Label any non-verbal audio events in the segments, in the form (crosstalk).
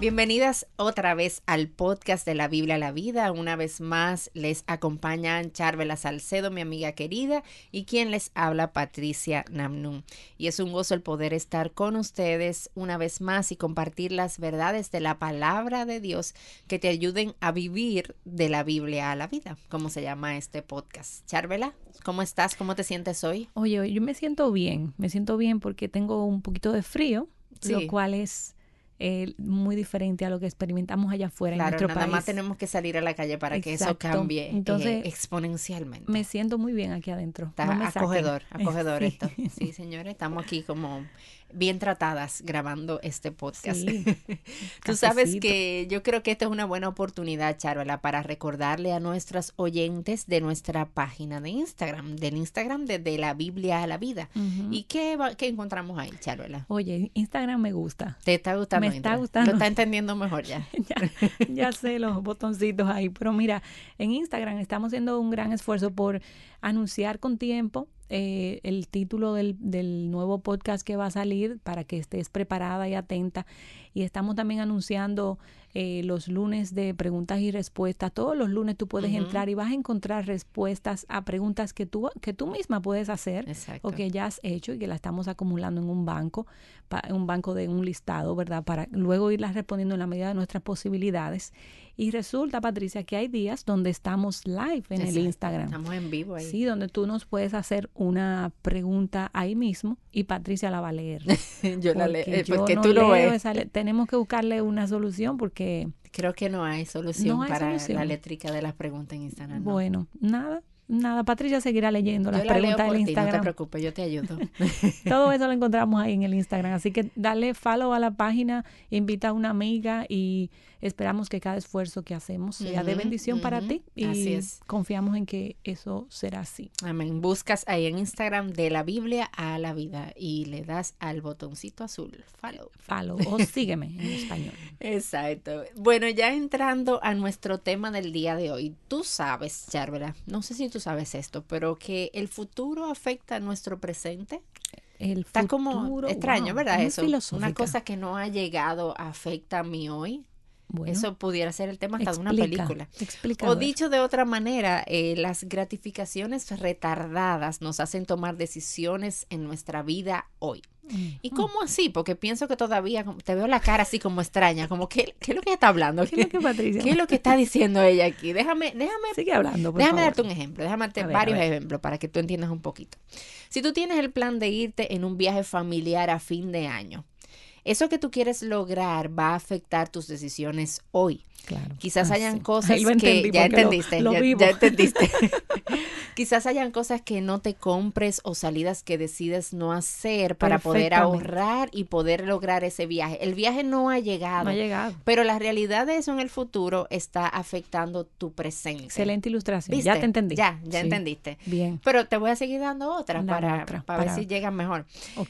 Bienvenidas otra vez al podcast de la Biblia a la Vida. Una vez más les acompañan Charvela Salcedo, mi amiga querida, y quien les habla, Patricia Namnun. Y es un gozo el poder estar con ustedes una vez más y compartir las verdades de la palabra de Dios que te ayuden a vivir de la Biblia a la vida, como se llama este podcast. Charvela, ¿cómo estás? ¿Cómo te sientes hoy? Oye, yo me siento bien, me siento bien porque tengo un poquito de frío, lo cual es eh, muy diferente a lo que experimentamos allá afuera en nuestro nada más tenemos que salir a la calle para que eso cambie eh, Entonces, exponencialmente. Me siento muy bien aquí adentro. Está acogedor, acogedor (laughs) esto. Sí, señores, estamos aquí como bien tratadas grabando este podcast. (laughs) Tú sabes que yo creo que esta es una buena oportunidad, Charola, para recordarle a nuestras oyentes de nuestra página de Instagram, del Instagram de, la Biblia a la vida. ¿Y qué, qué encontramos ahí, Charola? Oye, Instagram me gusta. ¿Te está gustando? Me está gustando. Lo está entendiendo mejor ya. (laughs) ya. Ya sé los botoncitos ahí, pero mira, en Instagram estamos haciendo un gran esfuerzo por anunciar con tiempo eh, el título del, del, nuevo podcast que va a salir para que estés preparada y atenta. Y estamos también anunciando eh, los lunes de preguntas y respuestas. Todos los lunes tú puedes entrar y vas a encontrar respuestas a preguntas que tú, que tú misma puedes hacer o que ya has hecho y que la estamos acumulando en un banco, un banco de un listado, ¿verdad? Para luego irlas respondiendo en la medida de nuestras posibilidades. Y resulta, Patricia, que hay días donde estamos live en el Instagram. Estamos en vivo ahí. Sí, donde tú nos puedes hacer una pregunta ahí mismo y Patricia la va a leer. (laughs) yo la leo, eh, porque tú lo ves. tenemos que buscarle una solución porque... Creo que no hay solución para la eléctrica de las preguntas en Instagram. Bueno, nada, Nada, Patricia seguirá leyendo las preguntas en Instagram. no te preocupes, yo te ayudo. (laughs) Todo eso lo encontramos ahí en el Instagram. Así que dale follow a la página, invita a una amiga y esperamos que cada esfuerzo que hacemos sea de bendición para ti. Y así es. confiamos en que eso será así. Amén. Buscas ahí en Instagram de la Biblia a la vida y le das al botoncito azul, follow. Follow o (laughs) sígueme en español. Exacto. Bueno, ya entrando a nuestro tema del día de hoy, tú sabes, Charvera, no sé si tú sabes esto, pero que el futuro afecta a nuestro presente. El Está como extraño, ¿verdad? Eso. Una cosa que no ha llegado afecta a mí hoy. Eso pudiera ser el tema hasta de una película. o dicho de otra manera, eh, las gratificaciones retardadas nos hacen tomar decisiones en nuestra vida hoy. ¿Y cómo así? Porque pienso que todavía te veo la cara así como extraña, como ¿qué, qué es lo que está hablando? ¿Qué, es lo que está diciendo ella aquí? Déjame, déjame, Sigue hablando, déjame darte un ejemplo, déjame darte varios ejemplos para que tú entiendas un poquito. Si tú tienes el plan de irte en un viaje familiar a fin de año, eso que tú quieres lograr va a afectar tus decisiones hoy. Claro. Quizás hayan cosas que ya entendiste, ya, entendiste. (laughs) Quizás hayan cosas que no te compres o salidas que decides no hacer para poder ahorrar y poder lograr ese viaje. El viaje no ha llegado. No ha llegado. Pero la realidad de eso en el futuro está afectando tu presente. Excelente ilustración. Ya te entendí. Ya, ya entendiste. Bien. Pero te voy a seguir dando otras para, para, ver si llegan mejor.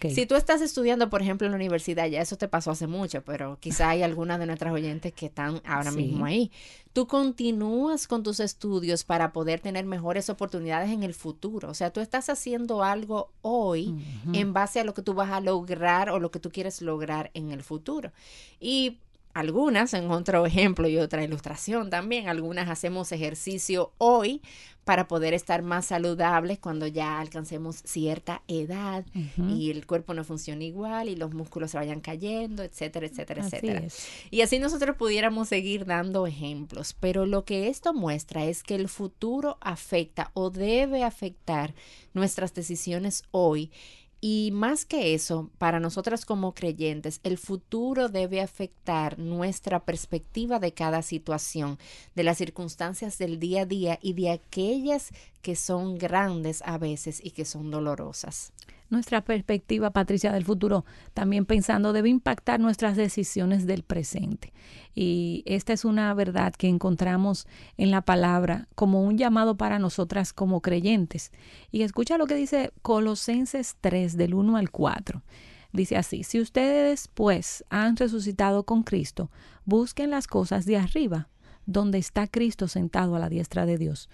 Si tú estás estudiando, por ejemplo, en la universidad, ya eso te pasó hace mucho, pero quizá hay algunas de nuestras oyentes que están ahora mismo ahí. Tú continúas con tus estudios para poder tener mejores oportunidades en el futuro. O sea, tú estás haciendo algo hoy en base a lo que tú vas a lograr o lo que tú quieres lograr en el futuro. Y algunas, en otro ejemplo y otra ilustración también, algunas hacemos ejercicio hoy para poder estar más saludables cuando ya alcancemos cierta edad y el cuerpo no funciona igual y los músculos se vayan cayendo, etcétera, etcétera, etcétera. Y así nosotros pudiéramos seguir dando ejemplos, pero lo que esto muestra es que el futuro afecta o debe afectar nuestras decisiones hoy y más que eso, para nosotras como creyentes, el futuro debe afectar nuestra perspectiva de cada situación, de las circunstancias del día a día y de aquellas que son grandes a veces y que son dolorosas nuestra perspectiva, Patricia, del futuro, también pensando, debe impactar nuestras decisiones del presente. Y esta es una verdad que encontramos en la palabra como un llamado para nosotras como creyentes. Y escucha lo que dice Colosenses 3 del 1 al 4. Dice así, si ustedes pues han resucitado con Cristo, busquen las cosas de arriba, donde está Cristo sentado a la diestra de Dios.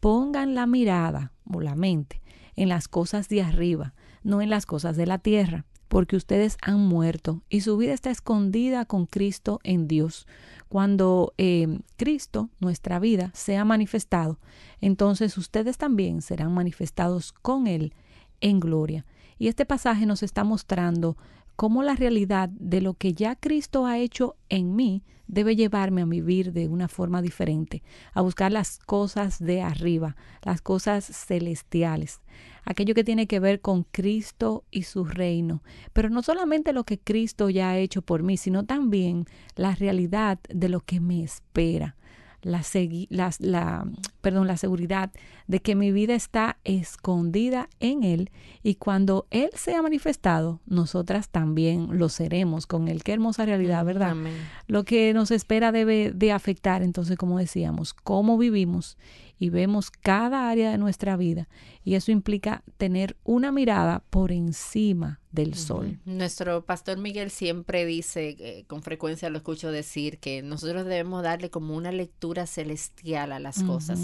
Pongan la mirada o la mente en las cosas de arriba, no en las cosas de la tierra, porque ustedes han muerto y su vida está escondida con Cristo en Dios. Cuando eh, Cristo, nuestra vida, sea manifestado, entonces ustedes también serán manifestados con Él en gloria. Y este pasaje nos está mostrando cómo la realidad de lo que ya Cristo ha hecho en mí debe llevarme a vivir de una forma diferente, a buscar las cosas de arriba, las cosas celestiales, aquello que tiene que ver con Cristo y su reino, pero no solamente lo que Cristo ya ha hecho por mí, sino también la realidad de lo que me espera la, la, perdón, la seguridad de que mi vida está escondida en Él y cuando Él sea manifestado, nosotras también lo seremos con Él. Qué hermosa realidad, ¿verdad? Lo que nos espera debe de afectar, entonces, como decíamos, cómo vivimos y vemos cada área de nuestra vida y eso implica tener una mirada por encima del sol. Nuestro pastor Miguel siempre dice, eh, con frecuencia lo escucho decir, que nosotros debemos darle como una lectura celestial a las cosas.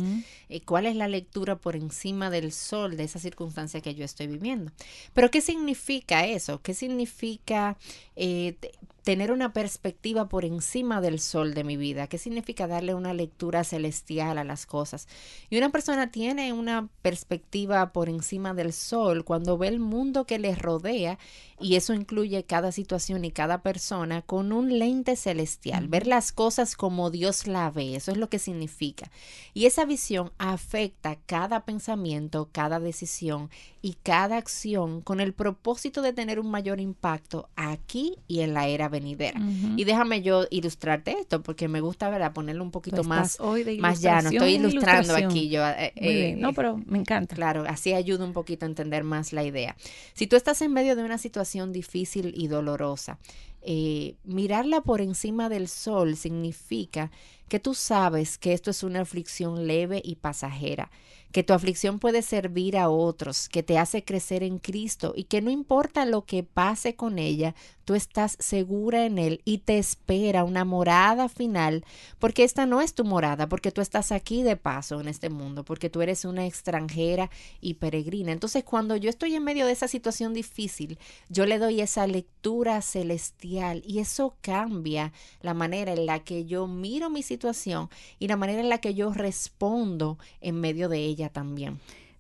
Eh, ¿Cuál es la lectura por encima del sol de esa circunstancia que yo estoy viviendo? Pero ¿qué significa eso? ¿Qué significa eh, tener una perspectiva por encima del sol de mi vida? ¿Qué significa darle una lectura celestial a las cosas? Y una persona tiene una perspectiva por encima del sol cuando ve el mundo que le rodea y eso incluye cada situación y cada persona con un lente celestial, ver las cosas como Dios la ve, eso es lo que significa. Y esa visión afecta cada pensamiento, cada decisión y cada acción con el propósito de tener un mayor impacto aquí y en la era venidera. Y déjame yo ilustrarte esto porque me gusta ¿verdad? ponerlo un poquito más, más llano. Estoy ilustrando aquí yo. Eh, eh, no, pero me encanta. Claro, así ayuda un poquito a entender más la idea. Si tú estás en medio de una situación difícil y dolorosa, eh, mirarla por encima del sol significa que tú sabes que esto es una aflicción leve y pasajera que tu aflicción puede servir a otros, que te hace crecer en Cristo y que no importa lo que pase con ella, tú estás segura en Él y te espera una morada final, porque esta no es tu morada, porque tú estás aquí de paso en este mundo, porque tú eres una extranjera y peregrina. Entonces, cuando yo estoy en medio de esa situación difícil, yo le doy esa lectura celestial y eso cambia la manera en la que yo miro mi situación y la manera en la que yo respondo en medio de ella también.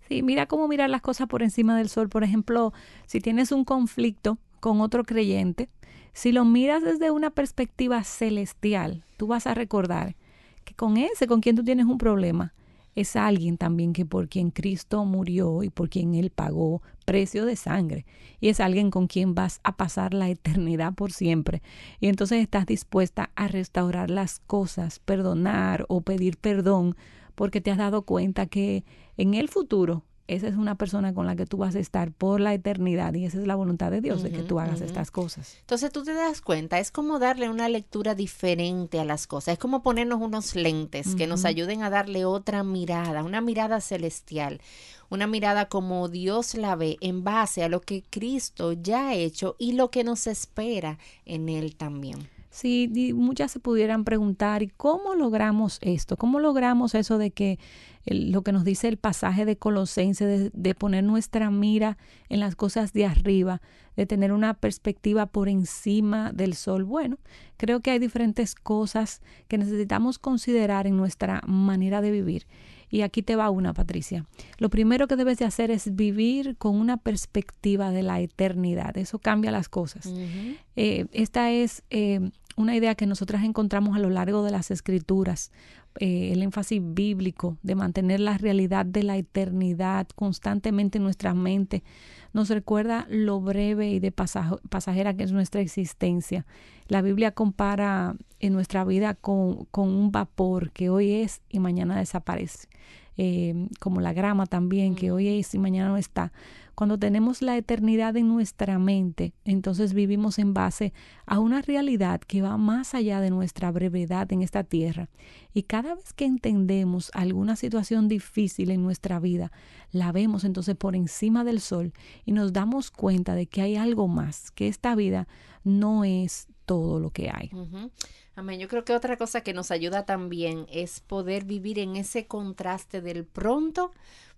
Sí, mira cómo mirar las cosas por encima del sol. Por ejemplo, si tienes un conflicto con otro creyente, si lo miras desde una perspectiva celestial, tú vas a recordar que con ese, con quien tú tienes un problema, es alguien también que por quien Cristo murió y por quien Él pagó precio de sangre. Y es alguien con quien vas a pasar la eternidad por siempre. Y entonces estás dispuesta a restaurar las cosas, perdonar o pedir perdón porque te has dado cuenta que en el futuro esa es una persona con la que tú vas a estar por la eternidad y esa es la voluntad de Dios de que tú hagas estas cosas. Entonces tú te das cuenta, es como darle una lectura diferente a las cosas, es como ponernos unos lentes que nos ayuden a darle otra mirada, una mirada celestial, una mirada como Dios la ve en base a lo que Cristo ya ha hecho y lo que nos espera en Él también. Sí, muchas se pudieran preguntar, ¿y cómo logramos esto? ¿Cómo logramos eso de que lo que nos dice el pasaje de Colosense, de, poner nuestra mira en las cosas de arriba, de tener una perspectiva por encima del sol? Bueno, creo que hay diferentes cosas que necesitamos considerar en nuestra manera de vivir. Y aquí te va una, Patricia. Lo primero que debes de hacer es vivir con una perspectiva de la eternidad. Eso cambia las cosas. Eh, esta es eh, una idea que nosotras encontramos a lo largo de las escrituras. Eh, el énfasis bíblico de mantener la realidad de la eternidad constantemente en nuestra mente nos recuerda lo breve y de pasajera que es nuestra existencia. La Biblia compara en nuestra vida con, con un vapor que hoy es y mañana desaparece. Eh, como la grama también, que hoy es y mañana no está. Cuando tenemos la eternidad en nuestra mente, entonces vivimos en base a una realidad que va más allá de nuestra brevedad en esta tierra. Y cada vez que entendemos alguna situación difícil en nuestra vida, la vemos entonces por encima del sol y nos damos cuenta de que hay algo más, que esta vida no es todo lo que hay. Amén. Yo creo que otra cosa que nos ayuda también es poder vivir en ese contraste del pronto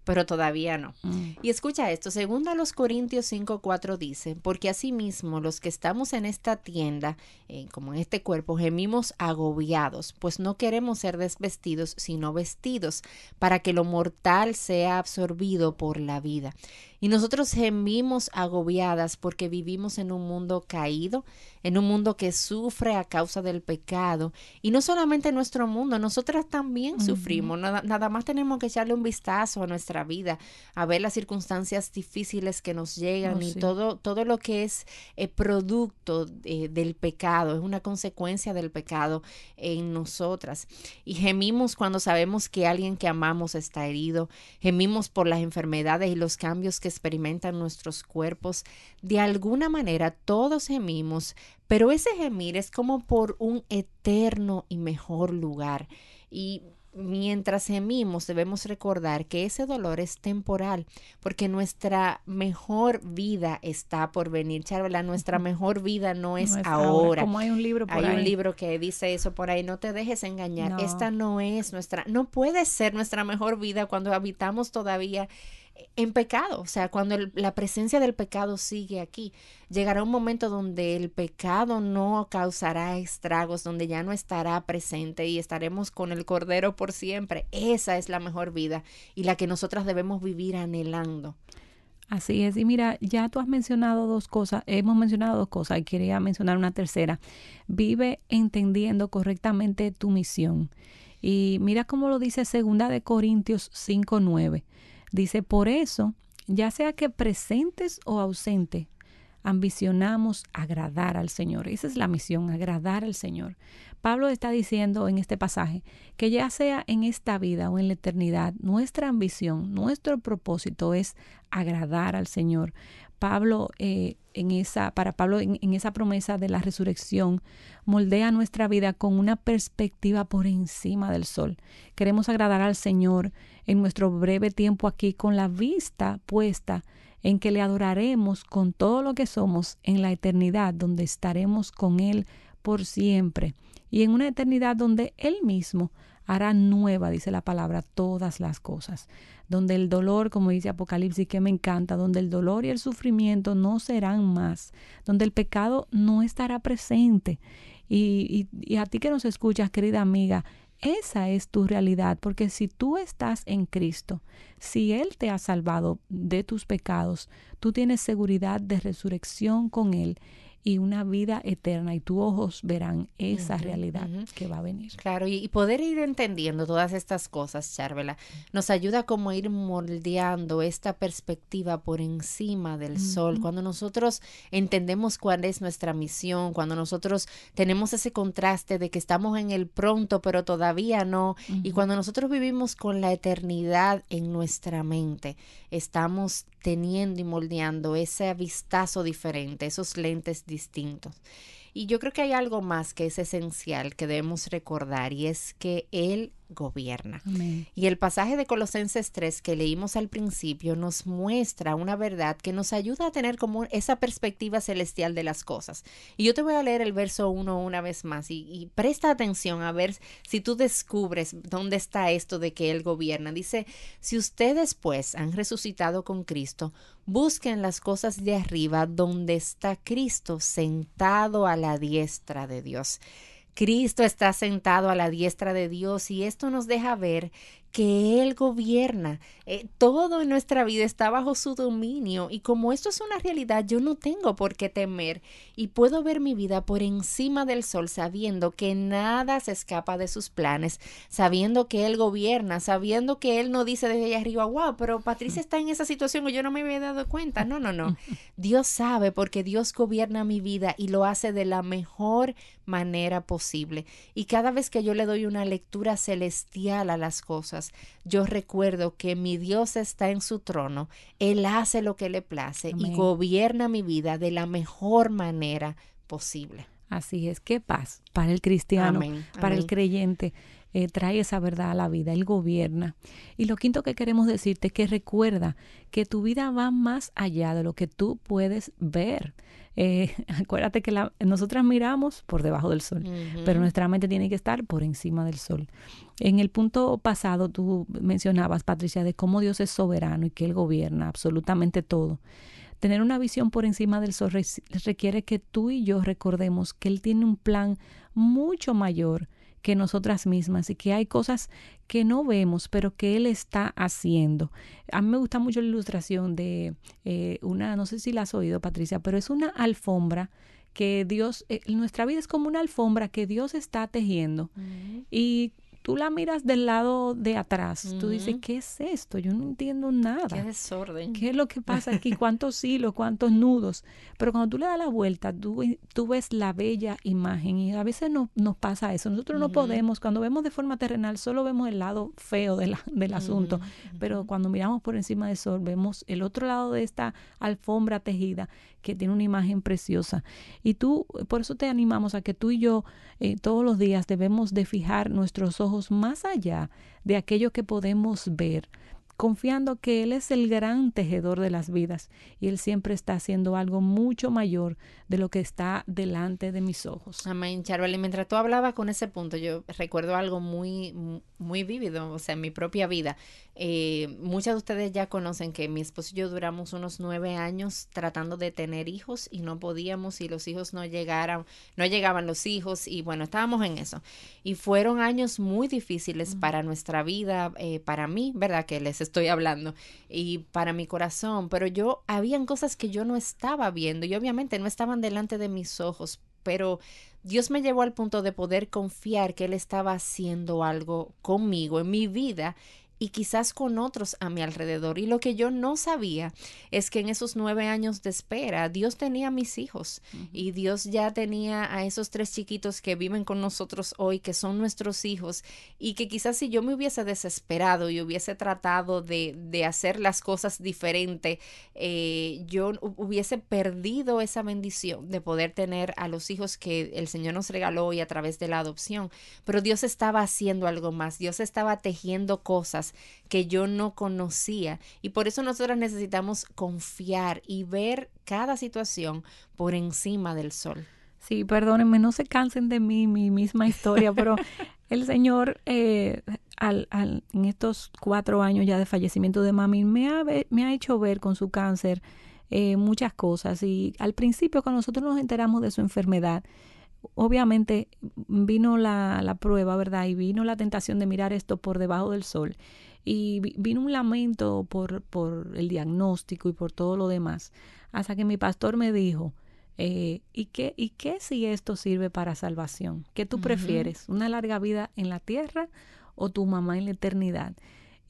pero todavía no. Mm. Y escucha esto, segundo a los Corintios 5, 4 dice, porque asimismo los que estamos en esta tienda, eh, como en este cuerpo, gemimos agobiados, pues no queremos ser desvestidos, sino vestidos, para que lo mortal sea absorbido por la vida. Y nosotros gemimos agobiadas porque vivimos en un mundo caído, en un mundo que sufre a causa del pecado. Y no solamente nuestro mundo, nosotras también sufrimos. Nada, nada, más tenemos que echarle un vistazo a nuestra vida, a ver las circunstancias difíciles que nos llegan oh, y todo, todo lo que es eh, producto eh, del pecado, es una consecuencia del pecado en nosotras. Y gemimos cuando sabemos que alguien que amamos está herido, gemimos por las enfermedades y los cambios que experimentan nuestros cuerpos, de alguna manera todos gemimos, pero ese gemir es como por un eterno y mejor lugar. Y mientras gemimos debemos recordar que ese dolor es temporal, porque nuestra mejor vida está por venir, Charla, nuestra mejor vida no es, ahora. Como hay un libro por hay un libro que dice eso por ahí, no te dejes engañar. Esta no es nuestra, no puede ser nuestra mejor vida cuando habitamos todavía en pecado, o sea, cuando la presencia del pecado sigue aquí, llegará un momento donde el pecado no causará estragos, donde ya no estará presente y estaremos con el Cordero por siempre. Esa es la mejor vida y la que nosotras debemos vivir anhelando. Así es, y mira, ya tú has mencionado dos cosas, hemos mencionado dos cosas y quería mencionar una tercera. Vive entendiendo correctamente tu misión. Y mira cómo lo dice segunda de Corintios 5:9. Dice, por eso, ya sea que presentes o ausente, ambicionamos agradar al Señor. Esa es la misión, agradar al Señor. Pablo está diciendo en este pasaje que ya sea en esta vida o en la eternidad, nuestra ambición, nuestro propósito es agradar al Señor. Pablo, eh, en esa, para Pablo, en, en, esa promesa de la resurrección, moldea nuestra vida con una perspectiva por encima del sol. Queremos agradar al Señor en nuestro breve tiempo aquí con la vista puesta en que le adoraremos con todo lo que somos en la eternidad, donde estaremos con Él por siempre, y en una eternidad donde Él mismo hará nueva, dice la palabra, todas las cosas, donde el dolor, como dice Apocalipsis, que me encanta, donde el dolor y el sufrimiento no serán más, donde el pecado no estará presente. Y, y, y a ti que nos escuchas, querida amiga, esa es tu realidad, porque si tú estás en Cristo, si Él te ha salvado de tus pecados, tú tienes seguridad de resurrección con Él y una vida eterna y tus ojos verán esa realidad que va a venir. Claro, y, poder ir entendiendo todas estas cosas, Charvela, nos ayuda como a ir moldeando esta perspectiva por encima del sol. Cuando nosotros entendemos cuál es nuestra misión, cuando nosotros tenemos ese contraste de que estamos en el pronto, pero todavía no, y cuando nosotros vivimos con la eternidad en nuestra mente, estamos teniendo y moldeando ese vistazo diferente, esos lentes distintos. Y yo creo que hay algo más que es esencial que debemos recordar y es que Él gobierna. Y el pasaje de Colosenses 3 que leímos al principio nos muestra una verdad que nos ayuda a tener como esa perspectiva celestial de las cosas. Y yo te voy a leer el verso 1 una vez más y, y presta atención a ver si tú descubres dónde está esto de que Él gobierna. Dice, si ustedes pues han resucitado con Cristo, busquen las cosas de arriba donde está Cristo sentado a la diestra de Dios. Cristo está sentado a la diestra de Dios y esto nos deja ver que Él gobierna. Eh, todo en nuestra vida está bajo su dominio y como esto es una realidad, yo no tengo por qué temer y puedo ver mi vida por encima del sol sabiendo que nada se escapa de sus planes, sabiendo que Él gobierna, sabiendo que Él no dice desde allá arriba, wow, pero Patricia está en esa situación y yo no me había dado cuenta. No, no, no. (laughs) Dios sabe porque Dios gobierna mi vida y lo hace de la mejor manera posible. Y cada vez que yo le doy una lectura celestial a las cosas, yo recuerdo que mi Dios está en su trono, Él hace lo que le place y gobierna mi vida de la mejor manera posible. Así es, qué paz para el cristiano, para el creyente. Eh, trae esa verdad a la vida, Él gobierna. Y lo quinto que queremos decirte es que recuerda que tu vida va más allá de lo que tú puedes ver. Eh, (laughs) acuérdate que la, nosotras miramos por debajo del sol, pero nuestra mente tiene que estar por encima del sol. En el punto pasado tú mencionabas, Patricia, de cómo Dios es soberano y que Él gobierna absolutamente todo. Tener una visión por encima del sol requiere que tú y yo recordemos que Él tiene un plan mucho mayor que nosotras mismas y que hay cosas que no vemos, pero que Él está haciendo. A mí me gusta mucho la ilustración de eh, una, no sé si la has oído, Patricia, pero es una alfombra que Dios, eh, nuestra vida es como una alfombra que Dios está tejiendo. Y tú la miras del lado de atrás, tú dices, ¿qué es esto? Yo no entiendo nada. Qué desorden. ¿Qué es lo que pasa aquí? (laughs) ¿Cuántos hilos? ¿Cuántos nudos? Pero cuando tú le das la vuelta, tú, tú ves la bella imagen y a veces no, nos pasa eso. Nosotros no podemos, cuando vemos de forma terrenal, solo vemos el lado feo de la, del asunto, pero cuando miramos por encima del sol, vemos el otro lado de esta alfombra tejida que tiene una imagen preciosa. Y tú, por eso te animamos a que tú y yo eh, todos los días debemos de fijar nuestros ojos más allá de aquello que podemos ver confiando que Él es el gran tejedor de las vidas y Él siempre está haciendo algo mucho mayor de lo que está delante de mis ojos. Amén, Charvel. Y mientras tú hablabas con ese punto, yo recuerdo algo muy, muy vívido, o sea, en mi propia vida. Eh, muchas de ustedes ya conocen que mi esposo y yo duramos unos nueve años tratando de tener hijos y no podíamos y los hijos no llegaran, no llegaban los hijos y bueno, estábamos en eso. Y fueron años muy difíciles para nuestra vida, eh, para mí, ¿verdad? Que les estoy hablando y para mi corazón, pero yo, habían cosas que yo no estaba viendo y obviamente no estaban delante de mis ojos, pero Dios me llevó al punto de poder confiar que Él estaba haciendo algo conmigo en mi vida y quizás con otros a mi alrededor. Y lo que yo no sabía es que en esos nueve años de espera, Dios tenía mis hijos y Dios ya tenía a esos tres chiquitos que viven con nosotros hoy, que son nuestros hijos, y que quizás si yo me hubiese desesperado y hubiese tratado de, de hacer las cosas diferente, eh, yo hubiese perdido esa bendición de poder tener a los hijos que el Señor nos regaló hoy a través de la adopción. Pero Dios estaba haciendo algo más, Dios estaba tejiendo cosas que yo no conocía. Y por eso nosotros necesitamos confiar y ver cada situación por encima del sol. Sí, perdónenme, no se cansen de mí, mi misma historia, pero (laughs) el Señor eh, al, al, en estos cuatro años ya de fallecimiento de mami me ha, me ha hecho ver con su cáncer eh, muchas cosas. Y al principio, cuando nosotros nos enteramos de su enfermedad, obviamente vino la, la, prueba, ¿verdad? Y vino la tentación de mirar esto por debajo del sol. Y vino un lamento por, por el diagnóstico y por todo lo demás. Hasta que mi pastor me dijo, eh, ¿y, qué, ¿y qué si esto sirve para salvación? ¿Qué tú prefieres? ¿Una larga vida en la tierra o tu mamá en la eternidad?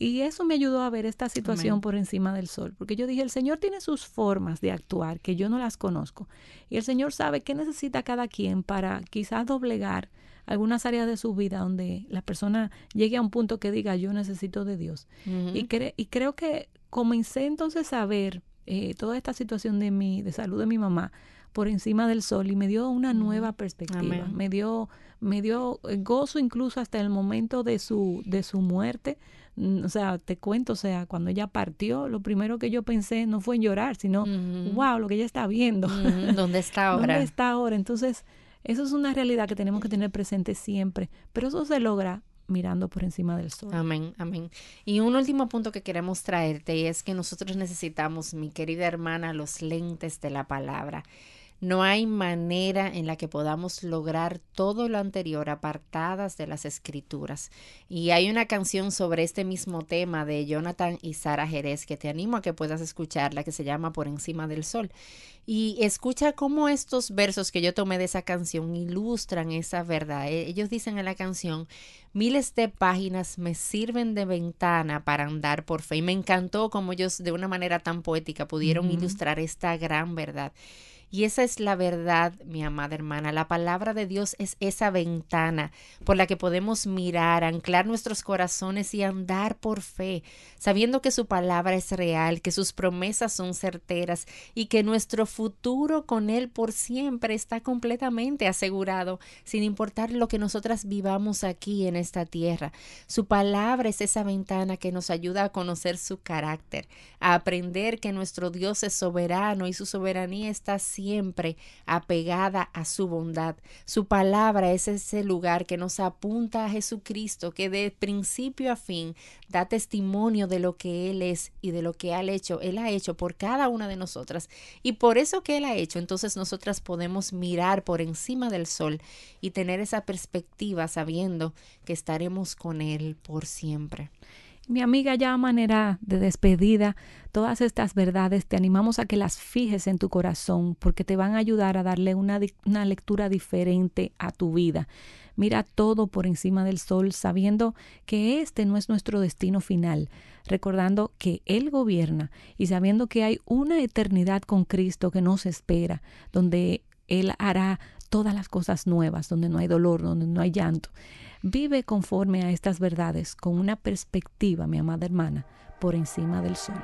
Y eso me ayudó a ver esta situación por encima del sol, porque yo dije, el Señor tiene sus formas de actuar que yo no las conozco. Y el Señor sabe qué necesita cada quien para quizás doblegar algunas áreas de su vida donde la persona llegue a un punto que diga, yo necesito de Dios. y, y creo que comencé entonces a ver eh, toda esta situación de mi, de salud de mi mamá por encima del sol y me dio una nueva perspectiva, me dio, me dio gozo incluso hasta el momento de su, de su muerte, o sea, te cuento, o sea, cuando ella partió, lo primero que yo pensé no fue en llorar, sino, wow, lo que ella está viendo. ¿Dónde (laughs) está ahora? ¿Dónde está ahora? Entonces, eso es una realidad que tenemos que tener presente siempre, pero eso se logra mirando por encima del sol. Amén, amén. Y un último punto que queremos traerte es que nosotros necesitamos, mi querida hermana, los lentes de la palabra. No hay manera en la que podamos lograr todo lo anterior apartadas de las escrituras. Y hay una canción sobre este mismo tema de Jonathan y Sara Jerez que te animo a que puedas escucharla, que se llama Por encima del sol. Y escucha cómo estos versos que yo tomé de esa canción ilustran esa verdad. E, ellos dicen en la canción, miles de páginas me sirven de ventana para andar por fe. Y me encantó cómo ellos de una manera tan poética pudieron ilustrar esta gran verdad. Y esa es la verdad, mi amada hermana. La palabra de Dios es esa ventana por la que podemos mirar, anclar nuestros corazones y andar por fe, sabiendo que su palabra es real, que sus promesas son certeras y que nuestro futuro con Él por siempre está completamente asegurado, sin importar lo que nosotras vivamos aquí en esta tierra. Su palabra es esa ventana que nos ayuda a conocer su carácter, a aprender que nuestro Dios es soberano y su soberanía está siempre siempre apegada a su bondad. Su palabra es ese lugar que nos apunta a Jesucristo, que de principio a fin da testimonio de lo que Él es y de lo que ha hecho. Él ha hecho por cada una de nosotras. Y por eso que Él ha hecho, entonces nosotras podemos mirar por encima del sol y tener esa perspectiva sabiendo que estaremos con Él por siempre. Mi amiga, ya a manera de despedida, todas estas verdades te animamos a que las fijes en tu corazón porque te van a ayudar a darle una, una lectura diferente a tu vida. Mira todo por encima del sol, sabiendo que este no es nuestro destino final, recordando que Él gobierna y sabiendo que hay una eternidad con Cristo que nos espera, donde Él hará todas las cosas nuevas, donde no hay dolor, donde no hay llanto. Vive conforme a estas verdades con una perspectiva, mi amada hermana, por encima del sol.